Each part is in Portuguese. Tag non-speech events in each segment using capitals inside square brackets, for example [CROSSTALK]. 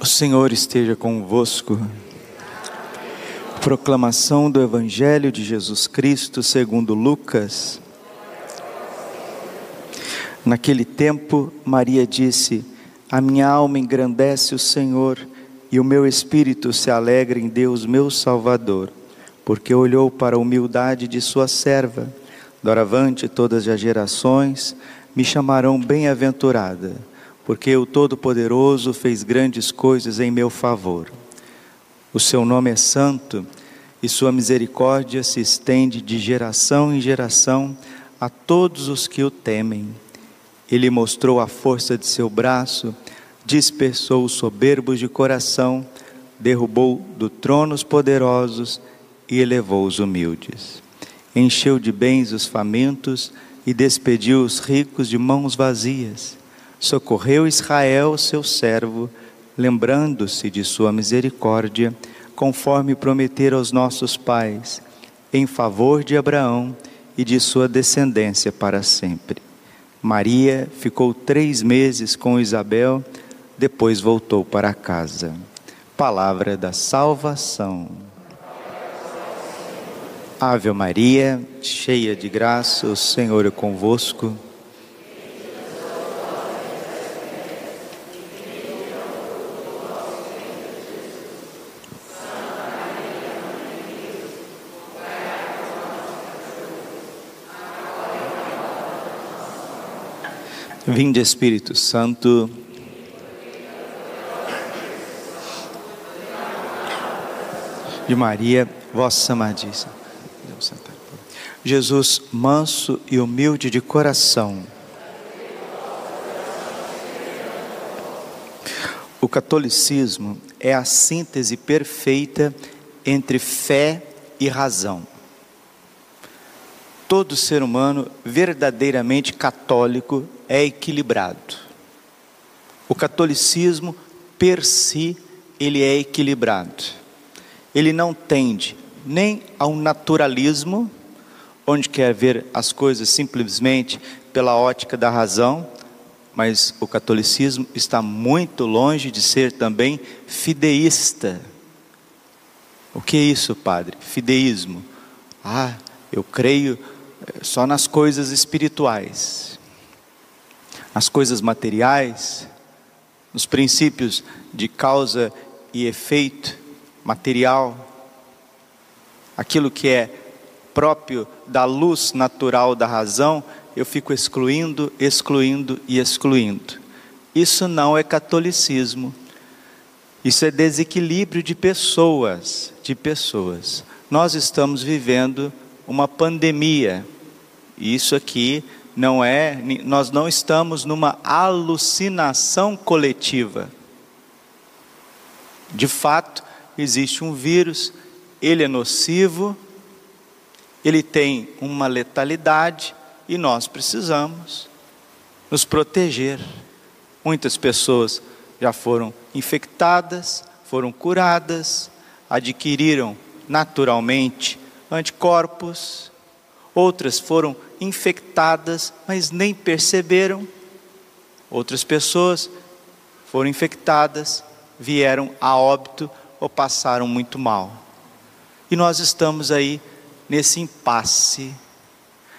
O Senhor esteja convosco. Proclamação do Evangelho de Jesus Cristo segundo Lucas. Naquele tempo, Maria disse: A minha alma engrandece o Senhor, e o meu espírito se alegra em Deus, meu Salvador, porque olhou para a humildade de sua serva. Doravante todas as gerações me chamarão bem-aventurada porque o Todo-Poderoso fez grandes coisas em meu favor. O seu nome é santo e sua misericórdia se estende de geração em geração a todos os que o temem. Ele mostrou a força de seu braço, dispersou os soberbos de coração, derrubou do trono os poderosos e elevou os humildes. Encheu de bens os famintos e despediu os ricos de mãos vazias socorreu Israel, seu servo, lembrando-se de sua misericórdia, conforme prometer aos nossos pais, em favor de Abraão e de sua descendência para sempre. Maria ficou três meses com Isabel, depois voltou para casa. Palavra da salvação. Ave Maria, cheia de graça, o Senhor é convosco. Vinde Espírito Santo. De Maria, vossa amadíssima. Jesus, manso e humilde de coração. O catolicismo é a síntese perfeita entre fé e razão. Todo ser humano verdadeiramente católico é equilibrado. O catolicismo, per si, ele é equilibrado. Ele não tende nem ao naturalismo, onde quer ver as coisas simplesmente pela ótica da razão, mas o catolicismo está muito longe de ser também fideísta. O que é isso, padre? Fideísmo. Ah, eu creio eh, só nas coisas espirituais nas coisas materiais, nos princípios de causa e efeito material, aquilo que é próprio da luz natural da razão, eu fico excluindo, excluindo e excluindo. Isso não é catolicismo. Isso é desequilíbrio de pessoas, de pessoas. Nós estamos vivendo uma pandemia. E isso aqui não é, nós não estamos numa alucinação coletiva. De fato, existe um vírus, ele é nocivo, ele tem uma letalidade e nós precisamos nos proteger. Muitas pessoas já foram infectadas, foram curadas, adquiriram naturalmente anticorpos, outras foram infectadas, mas nem perceberam. Outras pessoas foram infectadas, vieram a óbito ou passaram muito mal. E nós estamos aí nesse impasse.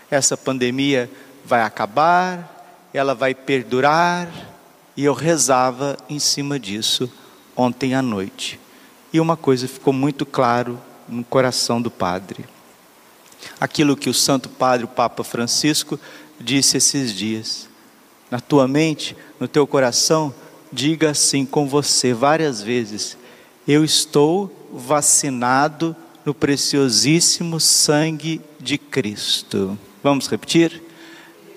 Essa pandemia vai acabar, ela vai perdurar, e eu rezava em cima disso ontem à noite. E uma coisa ficou muito claro no coração do padre aquilo que o Santo Padre, o Papa Francisco, disse esses dias. Na tua mente, no teu coração, diga assim com você várias vezes: Eu estou vacinado no preciosíssimo sangue de Cristo. Vamos repetir?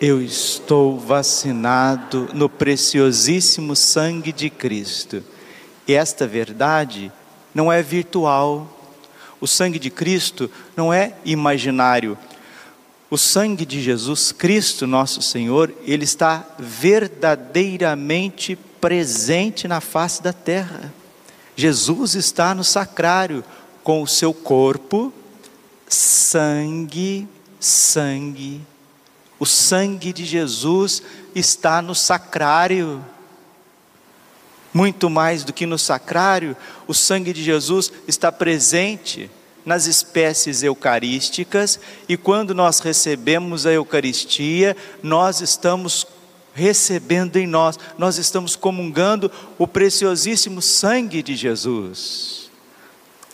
Eu estou vacinado no preciosíssimo sangue de Cristo. E esta verdade não é virtual, o sangue de Cristo não é imaginário. O sangue de Jesus Cristo, nosso Senhor, ele está verdadeiramente presente na face da terra. Jesus está no sacrário com o seu corpo, sangue, sangue. O sangue de Jesus está no sacrário. Muito mais do que no sacrário, o sangue de Jesus está presente nas espécies eucarísticas, e quando nós recebemos a Eucaristia, nós estamos recebendo em nós, nós estamos comungando o preciosíssimo sangue de Jesus.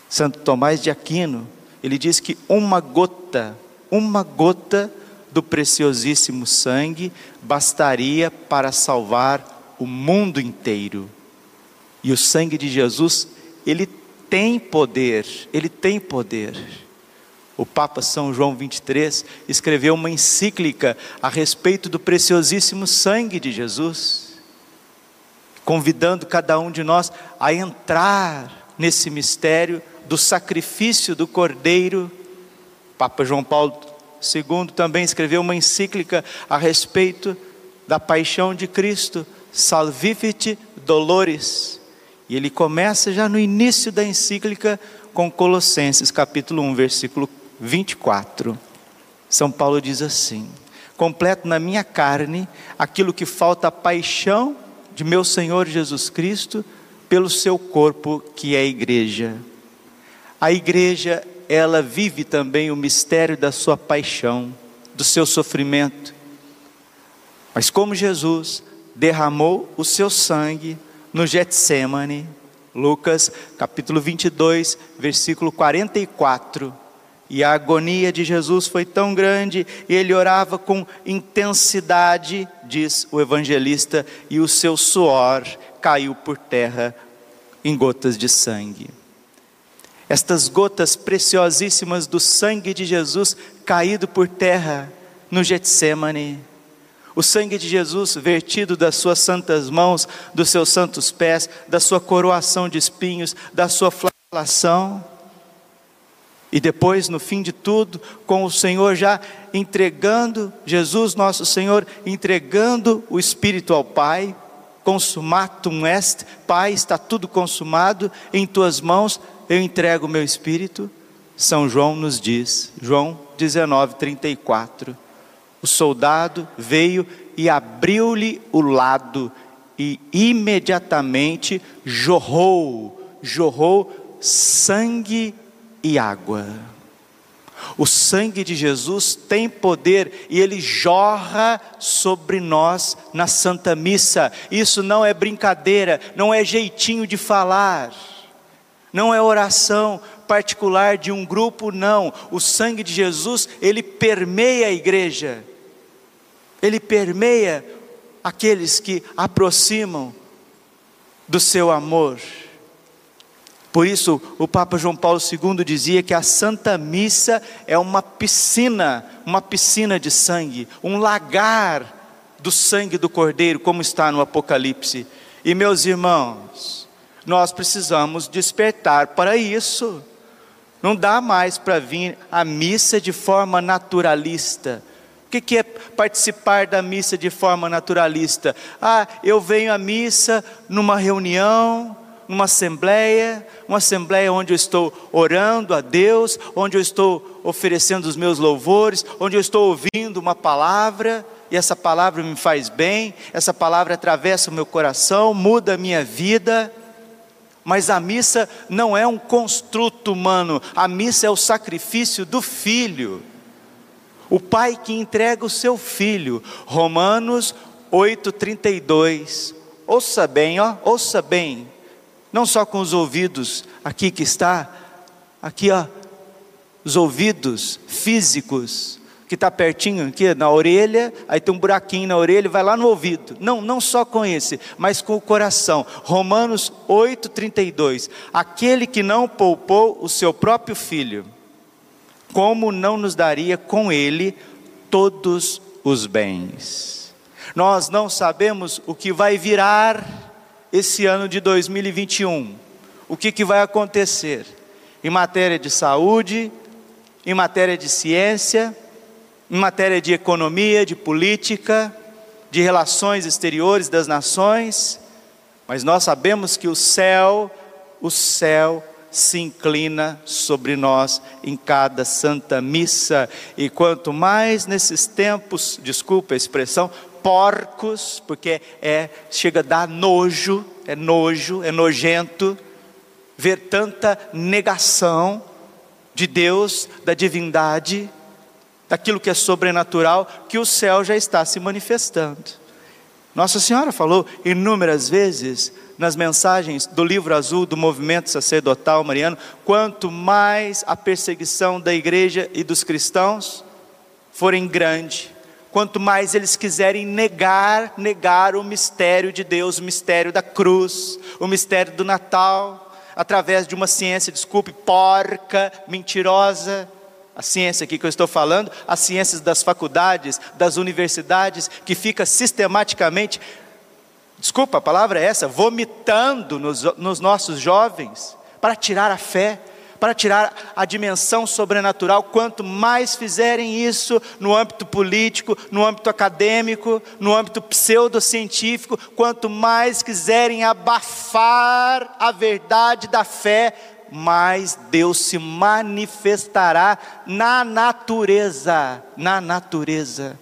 Santo Tomás de Aquino, ele diz que uma gota, uma gota do preciosíssimo sangue bastaria para salvar o mundo inteiro. E o sangue de Jesus, ele tem poder, ele tem poder. O Papa São João 23 escreveu uma encíclica a respeito do preciosíssimo sangue de Jesus, convidando cada um de nós a entrar nesse mistério do sacrifício do Cordeiro. Papa João Paulo II também escreveu uma encíclica a respeito da paixão de Cristo, Salvifici Dolores. E ele começa já no início da encíclica com Colossenses capítulo 1, versículo 24, São Paulo diz assim: completo na minha carne aquilo que falta a paixão de meu Senhor Jesus Cristo pelo seu corpo, que é a igreja. A igreja, ela vive também o mistério da sua paixão, do seu sofrimento. Mas como Jesus derramou o seu sangue no Getsemane, Lucas capítulo 22, versículo 44, e a agonia de Jesus foi tão grande, e ele orava com intensidade, diz o evangelista, e o seu suor caiu por terra em gotas de sangue. Estas gotas preciosíssimas do sangue de Jesus caído por terra no Getsemane, o sangue de Jesus vertido das suas santas mãos, dos seus santos pés, da sua coroação de espinhos, da sua flagelação, e depois, no fim de tudo, com o Senhor já entregando, Jesus nosso Senhor, entregando o Espírito ao Pai, consumatum est, Pai, está tudo consumado, em tuas mãos eu entrego o meu Espírito. São João nos diz, João 19, 34. O soldado veio e abriu-lhe o lado, e imediatamente jorrou, jorrou sangue e água. O sangue de Jesus tem poder e ele jorra sobre nós na Santa Missa. Isso não é brincadeira, não é jeitinho de falar, não é oração particular de um grupo, não. O sangue de Jesus, ele permeia a igreja, ele permeia aqueles que aproximam do seu amor. Por isso, o Papa João Paulo II dizia que a Santa Missa é uma piscina, uma piscina de sangue, um lagar do sangue do Cordeiro, como está no Apocalipse. E meus irmãos, nós precisamos despertar para isso. Não dá mais para vir a missa de forma naturalista. O que é participar da missa de forma naturalista? Ah, eu venho à missa numa reunião, numa assembleia, uma assembleia onde eu estou orando a Deus, onde eu estou oferecendo os meus louvores, onde eu estou ouvindo uma palavra, e essa palavra me faz bem, essa palavra atravessa o meu coração, muda a minha vida. Mas a missa não é um construto humano, a missa é o sacrifício do filho. O pai que entrega o seu filho. Romanos 8:32. Ouça bem, ó, ouça bem não só com os ouvidos, aqui que está, aqui ó, os ouvidos físicos, que está pertinho aqui na orelha, aí tem um buraquinho na orelha, vai lá no ouvido. Não, não só com esse, mas com o coração. Romanos 8:32. Aquele que não poupou o seu próprio filho, como não nos daria com ele todos os bens? Nós não sabemos o que vai virar esse ano de 2021. O que, que vai acontecer? Em matéria de saúde, em matéria de ciência, em matéria de economia, de política, de relações exteriores das nações, mas nós sabemos que o céu, o céu se inclina sobre nós em cada santa missa, e quanto mais nesses tempos, desculpa a expressão, porcos, porque é chega a dar nojo, é nojo, é nojento ver tanta negação de Deus, da divindade, daquilo que é sobrenatural, que o céu já está se manifestando. Nossa Senhora falou inúmeras vezes nas mensagens do livro azul do movimento sacerdotal mariano: quanto mais a perseguição da igreja e dos cristãos forem grande, quanto mais eles quiserem negar, negar o mistério de Deus, o mistério da cruz, o mistério do Natal, através de uma ciência, desculpe, porca, mentirosa. A ciência aqui que eu estou falando, as ciências das faculdades, das universidades, que fica sistematicamente, desculpa, a palavra é essa, vomitando nos, nos nossos jovens para tirar a fé, para tirar a dimensão sobrenatural. Quanto mais fizerem isso no âmbito político, no âmbito acadêmico, no âmbito pseudocientífico, quanto mais quiserem abafar a verdade da fé, mais Deus se manifestará na natureza, na natureza.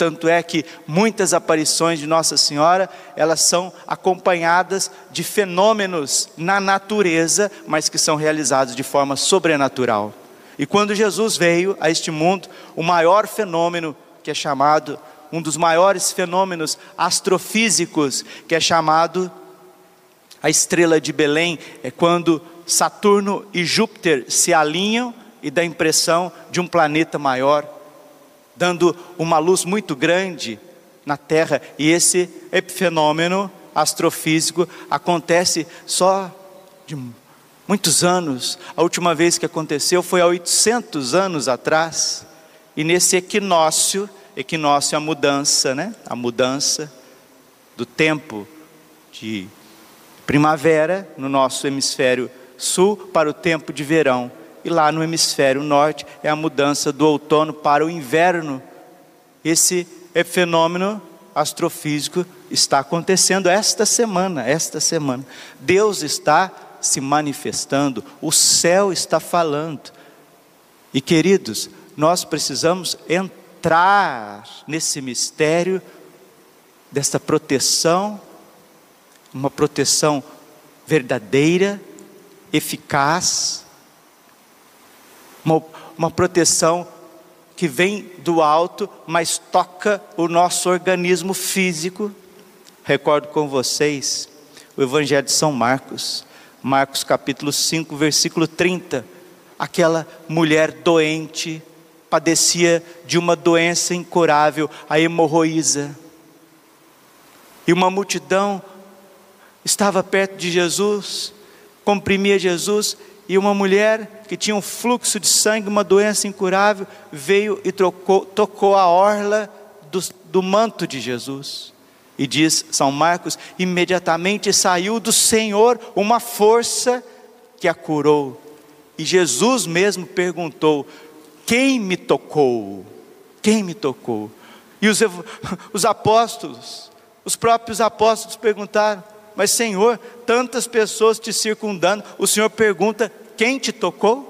Tanto é que muitas aparições de Nossa Senhora, elas são acompanhadas de fenômenos na natureza, mas que são realizados de forma sobrenatural. E quando Jesus veio a este mundo, o maior fenômeno que é chamado, um dos maiores fenômenos astrofísicos, que é chamado a estrela de Belém, é quando Saturno e Júpiter se alinham e dá a impressão de um planeta maior dando uma luz muito grande na Terra, e esse epifenômeno astrofísico acontece só de muitos anos. A última vez que aconteceu foi há 800 anos atrás, e nesse equinócio, equinócio é a mudança, né? A mudança do tempo de primavera no nosso hemisfério sul para o tempo de verão e lá no hemisfério norte é a mudança do outono para o inverno. Esse fenômeno astrofísico está acontecendo esta semana, esta semana. Deus está se manifestando, o céu está falando. E queridos, nós precisamos entrar nesse mistério desta proteção, uma proteção verdadeira, eficaz, uma, uma proteção que vem do alto, mas toca o nosso organismo físico. Recordo com vocês o Evangelho de São Marcos, Marcos capítulo 5, versículo 30. Aquela mulher doente, padecia de uma doença incurável, a hemorroísa. E uma multidão estava perto de Jesus, comprimia Jesus, e uma mulher que tinha um fluxo de sangue, uma doença incurável, veio e trocou, tocou a orla do, do manto de Jesus. E diz São Marcos: imediatamente saiu do Senhor uma força que a curou. E Jesus mesmo perguntou: Quem me tocou? Quem me tocou? E os, [LAUGHS] os apóstolos, os próprios apóstolos perguntaram: Mas Senhor, tantas pessoas te circundando, o Senhor pergunta: quem te tocou?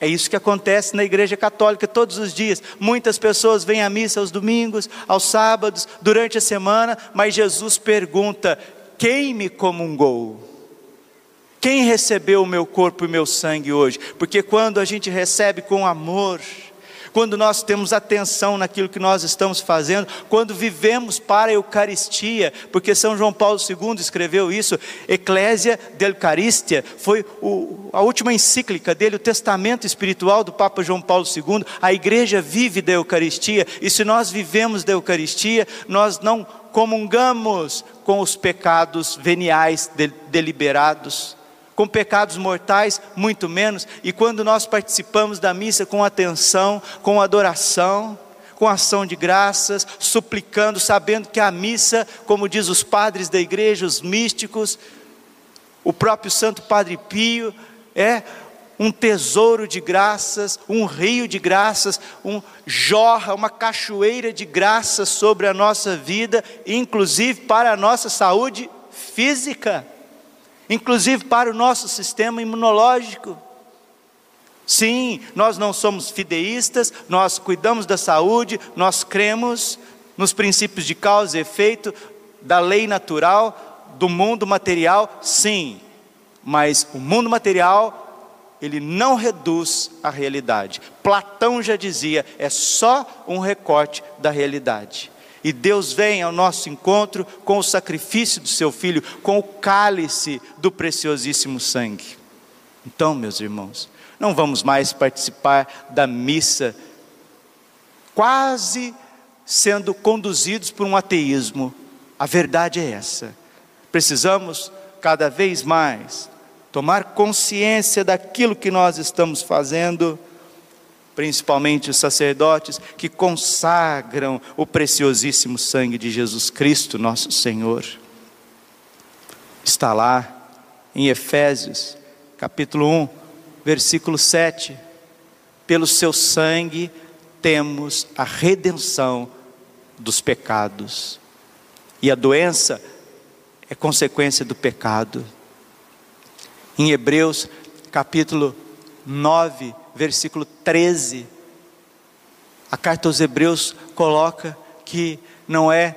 É isso que acontece na igreja católica todos os dias. Muitas pessoas vêm à missa aos domingos, aos sábados, durante a semana, mas Jesus pergunta: quem me comungou? Quem recebeu o meu corpo e o meu sangue hoje? Porque quando a gente recebe com amor, quando nós temos atenção naquilo que nós estamos fazendo, quando vivemos para a Eucaristia, porque São João Paulo II escreveu isso, Eclésia de Eucaristia, foi o, a última encíclica dele, o testamento espiritual do Papa João Paulo II. A igreja vive da Eucaristia, e se nós vivemos da Eucaristia, nós não comungamos com os pecados veniais deliberados com pecados mortais, muito menos. E quando nós participamos da missa com atenção, com adoração, com ação de graças, suplicando, sabendo que a missa, como diz os padres da igreja, os místicos, o próprio Santo Padre Pio, é um tesouro de graças, um rio de graças, um jorra, uma cachoeira de graças sobre a nossa vida, inclusive para a nossa saúde física inclusive para o nosso sistema imunológico. Sim, nós não somos fideístas, nós cuidamos da saúde, nós cremos nos princípios de causa e efeito da lei natural, do mundo material, sim, mas o mundo material ele não reduz a realidade. Platão já dizia, é só um recorte da realidade. E Deus vem ao nosso encontro com o sacrifício do seu filho, com o cálice do preciosíssimo sangue. Então, meus irmãos, não vamos mais participar da missa, quase sendo conduzidos por um ateísmo. A verdade é essa. Precisamos cada vez mais tomar consciência daquilo que nós estamos fazendo, principalmente os sacerdotes que consagram o preciosíssimo sangue de Jesus Cristo, nosso Senhor. Está lá em Efésios, capítulo 1, versículo 7. Pelo seu sangue temos a redenção dos pecados. E a doença é consequência do pecado. Em Hebreus, capítulo 9, versículo 13, a carta aos Hebreus coloca que não é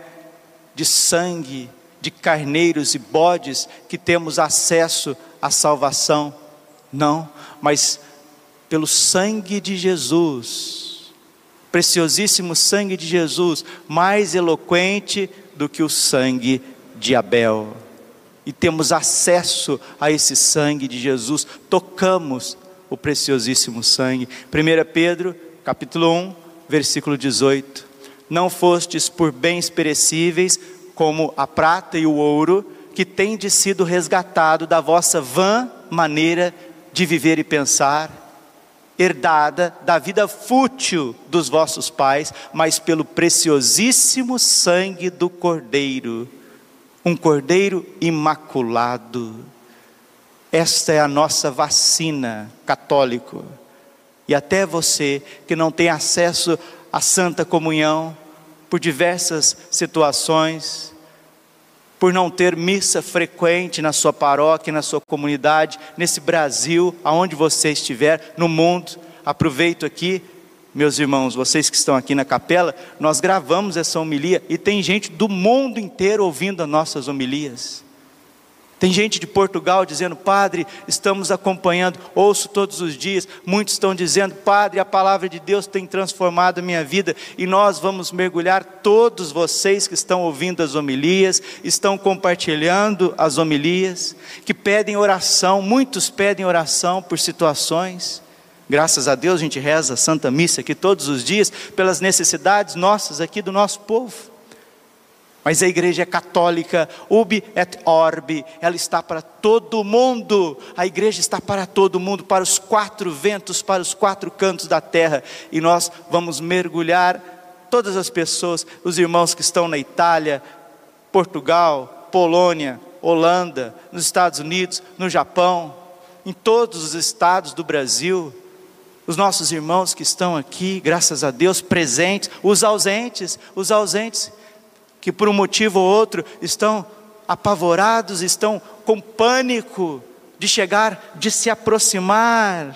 de sangue de carneiros e bodes que temos acesso à salvação, não, mas pelo sangue de Jesus, preciosíssimo sangue de Jesus, mais eloquente do que o sangue de Abel. E temos acesso a esse sangue de Jesus, tocamos o preciosíssimo sangue. 1 Pedro, capítulo 1, versículo 18. Não fostes por bens perecíveis, como a prata e o ouro, que tendes sido resgatado da vossa vã maneira de viver e pensar, herdada da vida fútil dos vossos pais, mas pelo preciosíssimo sangue do Cordeiro um cordeiro imaculado. Esta é a nossa vacina católico. E até você que não tem acesso à santa comunhão por diversas situações, por não ter missa frequente na sua paróquia, na sua comunidade, nesse Brasil, aonde você estiver, no mundo, aproveito aqui meus irmãos, vocês que estão aqui na capela, nós gravamos essa homilia e tem gente do mundo inteiro ouvindo as nossas homilias. Tem gente de Portugal dizendo, Padre, estamos acompanhando, ouço todos os dias. Muitos estão dizendo, Padre, a palavra de Deus tem transformado a minha vida. E nós vamos mergulhar, todos vocês que estão ouvindo as homilias, estão compartilhando as homilias, que pedem oração, muitos pedem oração por situações. Graças a Deus a gente reza a Santa Missa aqui todos os dias pelas necessidades nossas aqui do nosso povo. Mas a igreja é católica, ubi et orbi, ela está para todo mundo. A igreja está para todo mundo, para os quatro ventos, para os quatro cantos da terra. E nós vamos mergulhar todas as pessoas, os irmãos que estão na Itália, Portugal, Polônia, Holanda, nos Estados Unidos, no Japão, em todos os estados do Brasil os nossos irmãos que estão aqui, graças a Deus, presentes, os ausentes, os ausentes que por um motivo ou outro estão apavorados, estão com pânico de chegar, de se aproximar.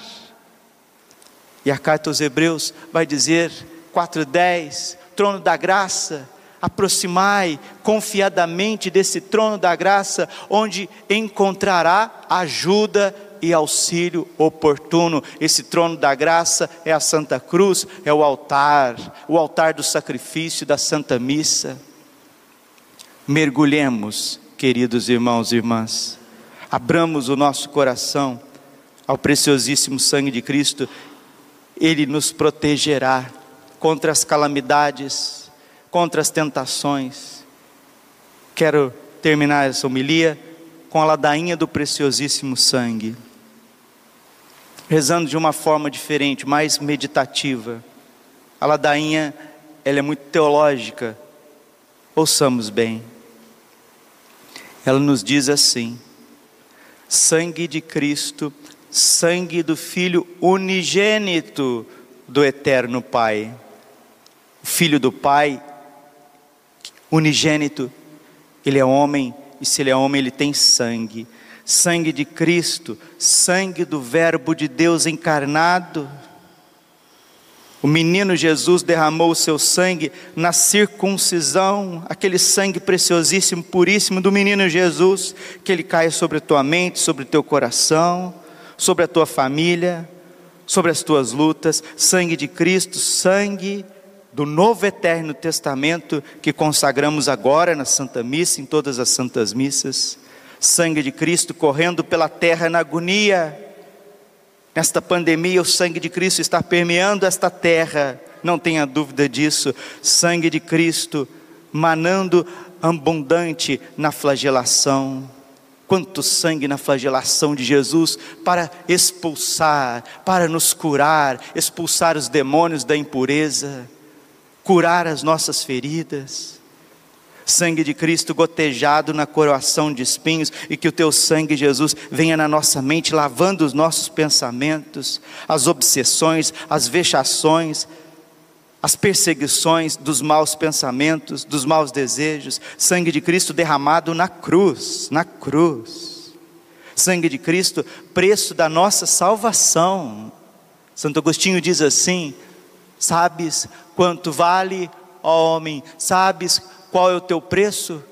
E a carta aos Hebreus vai dizer, 4:10, trono da graça, aproximai confiadamente desse trono da graça, onde encontrará ajuda e auxílio oportuno. Esse trono da graça é a Santa Cruz, é o altar, o altar do sacrifício da Santa Missa. Mergulhemos, queridos irmãos e irmãs, abramos o nosso coração ao preciosíssimo sangue de Cristo, Ele nos protegerá contra as calamidades, contra as tentações. Quero terminar essa homilia com a ladainha do preciosíssimo sangue rezando de uma forma diferente, mais meditativa. A ladainha, ela é muito teológica. Ouçamos bem. Ela nos diz assim: sangue de Cristo, sangue do Filho unigênito do Eterno Pai. O Filho do Pai, unigênito, ele é homem, e se ele é homem, ele tem sangue sangue de Cristo, sangue do Verbo de Deus encarnado. O menino Jesus derramou o seu sangue na circuncisão, aquele sangue preciosíssimo, puríssimo do menino Jesus, que ele caia sobre a tua mente, sobre o teu coração, sobre a tua família, sobre as tuas lutas. Sangue de Cristo, sangue do novo eterno testamento que consagramos agora na Santa Missa, em todas as santas missas. Sangue de Cristo correndo pela terra na agonia Nesta pandemia, o sangue de Cristo está permeando esta terra, não tenha dúvida disso. Sangue de Cristo manando abundante na flagelação. Quanto sangue na flagelação de Jesus para expulsar, para nos curar, expulsar os demônios da impureza, curar as nossas feridas sangue de Cristo gotejado na coroação de espinhos, e que o teu sangue, Jesus, venha na nossa mente, lavando os nossos pensamentos, as obsessões, as vexações, as perseguições dos maus pensamentos, dos maus desejos, sangue de Cristo derramado na cruz, na cruz. Sangue de Cristo, preço da nossa salvação. Santo Agostinho diz assim: Sabes quanto vale, ó homem, sabes qual é o teu preço?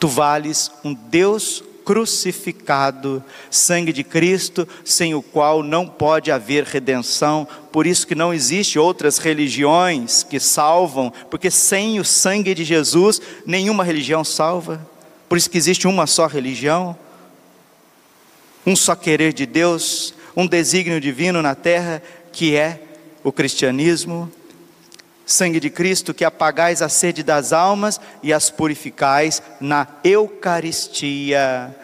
Tu vales um Deus crucificado, sangue de Cristo, sem o qual não pode haver redenção. Por isso que não existe outras religiões que salvam, porque sem o sangue de Jesus nenhuma religião salva. Por isso que existe uma só religião, um só querer de Deus, um desígnio divino na terra, que é o cristianismo sangue de Cristo, que apagais a sede das almas e as purificais na Eucaristia,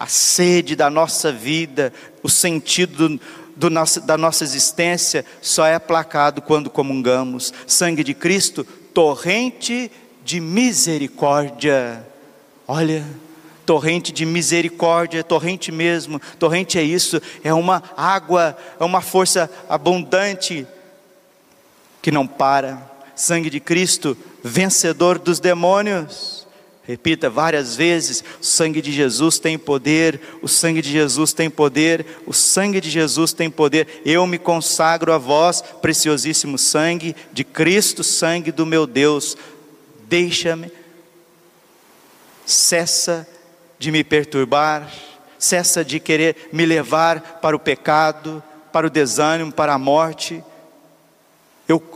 a sede da nossa vida, o sentido do, do nosso, da nossa existência só é aplacado quando comungamos. Sangue de Cristo, torrente de misericórdia. Olha, torrente de misericórdia, torrente mesmo, torrente é isso, é uma água, é uma força abundante que não para. Sangue de Cristo, vencedor dos demônios. Repita várias vezes: o sangue de Jesus tem poder, o sangue de Jesus tem poder, o sangue de Jesus tem poder. Eu me consagro a vós, preciosíssimo sangue de Cristo, sangue do meu Deus. Deixa-me, cessa de me perturbar, cessa de querer me levar para o pecado, para o desânimo, para a morte. Eu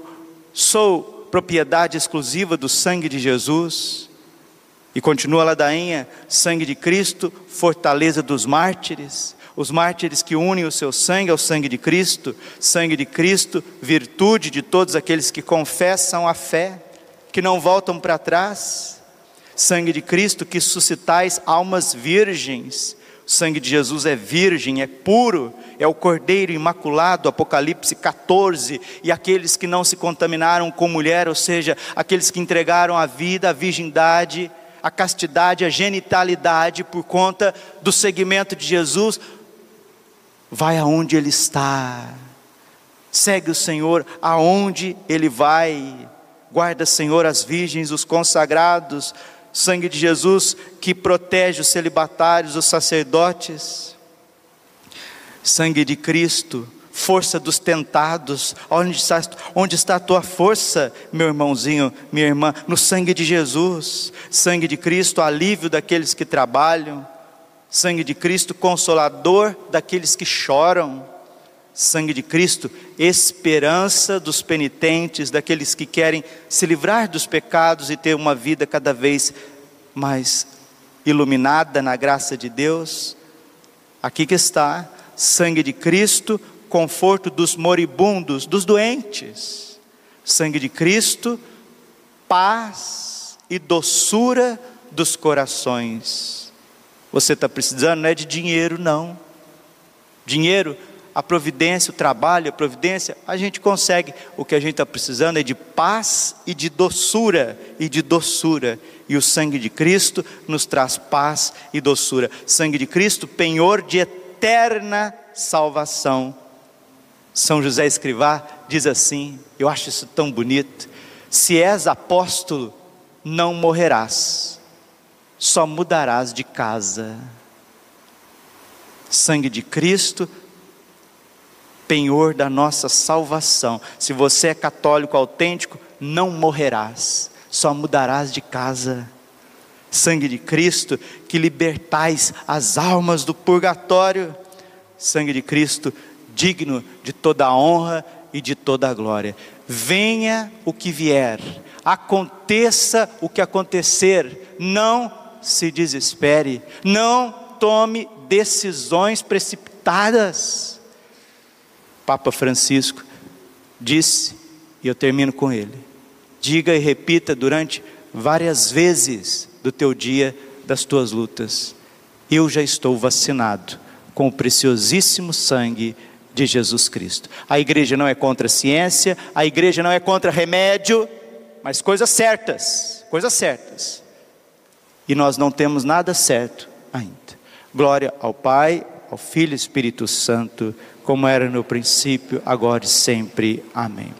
sou propriedade exclusiva do sangue de Jesus. E continua ladainha: sangue de Cristo, fortaleza dos mártires. Os mártires que unem o seu sangue ao sangue de Cristo, sangue de Cristo, virtude de todos aqueles que confessam a fé, que não voltam para trás. Sangue de Cristo que suscitais almas virgens, o sangue de Jesus é virgem, é puro, é o Cordeiro imaculado, Apocalipse 14, e aqueles que não se contaminaram com mulher, ou seja, aqueles que entregaram a vida, a virgindade, a castidade, a genitalidade por conta do seguimento de Jesus, vai aonde Ele está, segue o Senhor aonde Ele vai, guarda, Senhor, as virgens, os consagrados, sangue de Jesus que protege os celibatários, os sacerdotes, sangue de Cristo, força dos tentados, onde está, onde está a tua força, meu irmãozinho, minha irmã? No sangue de Jesus, sangue de Cristo, alívio daqueles que trabalham, sangue de Cristo, consolador daqueles que choram, sangue de Cristo, esperança dos penitentes, daqueles que querem se livrar dos pecados e ter uma vida cada vez mais iluminada na graça de Deus. Aqui que está, sangue de Cristo, conforto dos moribundos, dos doentes. Sangue de Cristo, paz e doçura dos corações. Você está precisando, não é de dinheiro, não. Dinheiro a providência, o trabalho, a providência, a gente consegue. O que a gente está precisando é de paz e de doçura, e de doçura. E o sangue de Cristo nos traz paz e doçura. Sangue de Cristo, penhor de eterna salvação. São José Escrivá diz assim, eu acho isso tão bonito: se és apóstolo, não morrerás, só mudarás de casa. Sangue de Cristo penhor da nossa salvação. Se você é católico autêntico, não morrerás, só mudarás de casa. Sangue de Cristo, que libertais as almas do purgatório. Sangue de Cristo, digno de toda a honra e de toda a glória. Venha o que vier, aconteça o que acontecer, não se desespere, não tome decisões precipitadas. Papa Francisco disse, e eu termino com ele: diga e repita durante várias vezes do teu dia, das tuas lutas: eu já estou vacinado com o preciosíssimo sangue de Jesus Cristo. A igreja não é contra a ciência, a igreja não é contra remédio, mas coisas certas, coisas certas. E nós não temos nada certo ainda. Glória ao Pai, ao Filho e Espírito Santo, como era no princípio, agora e sempre. Amém.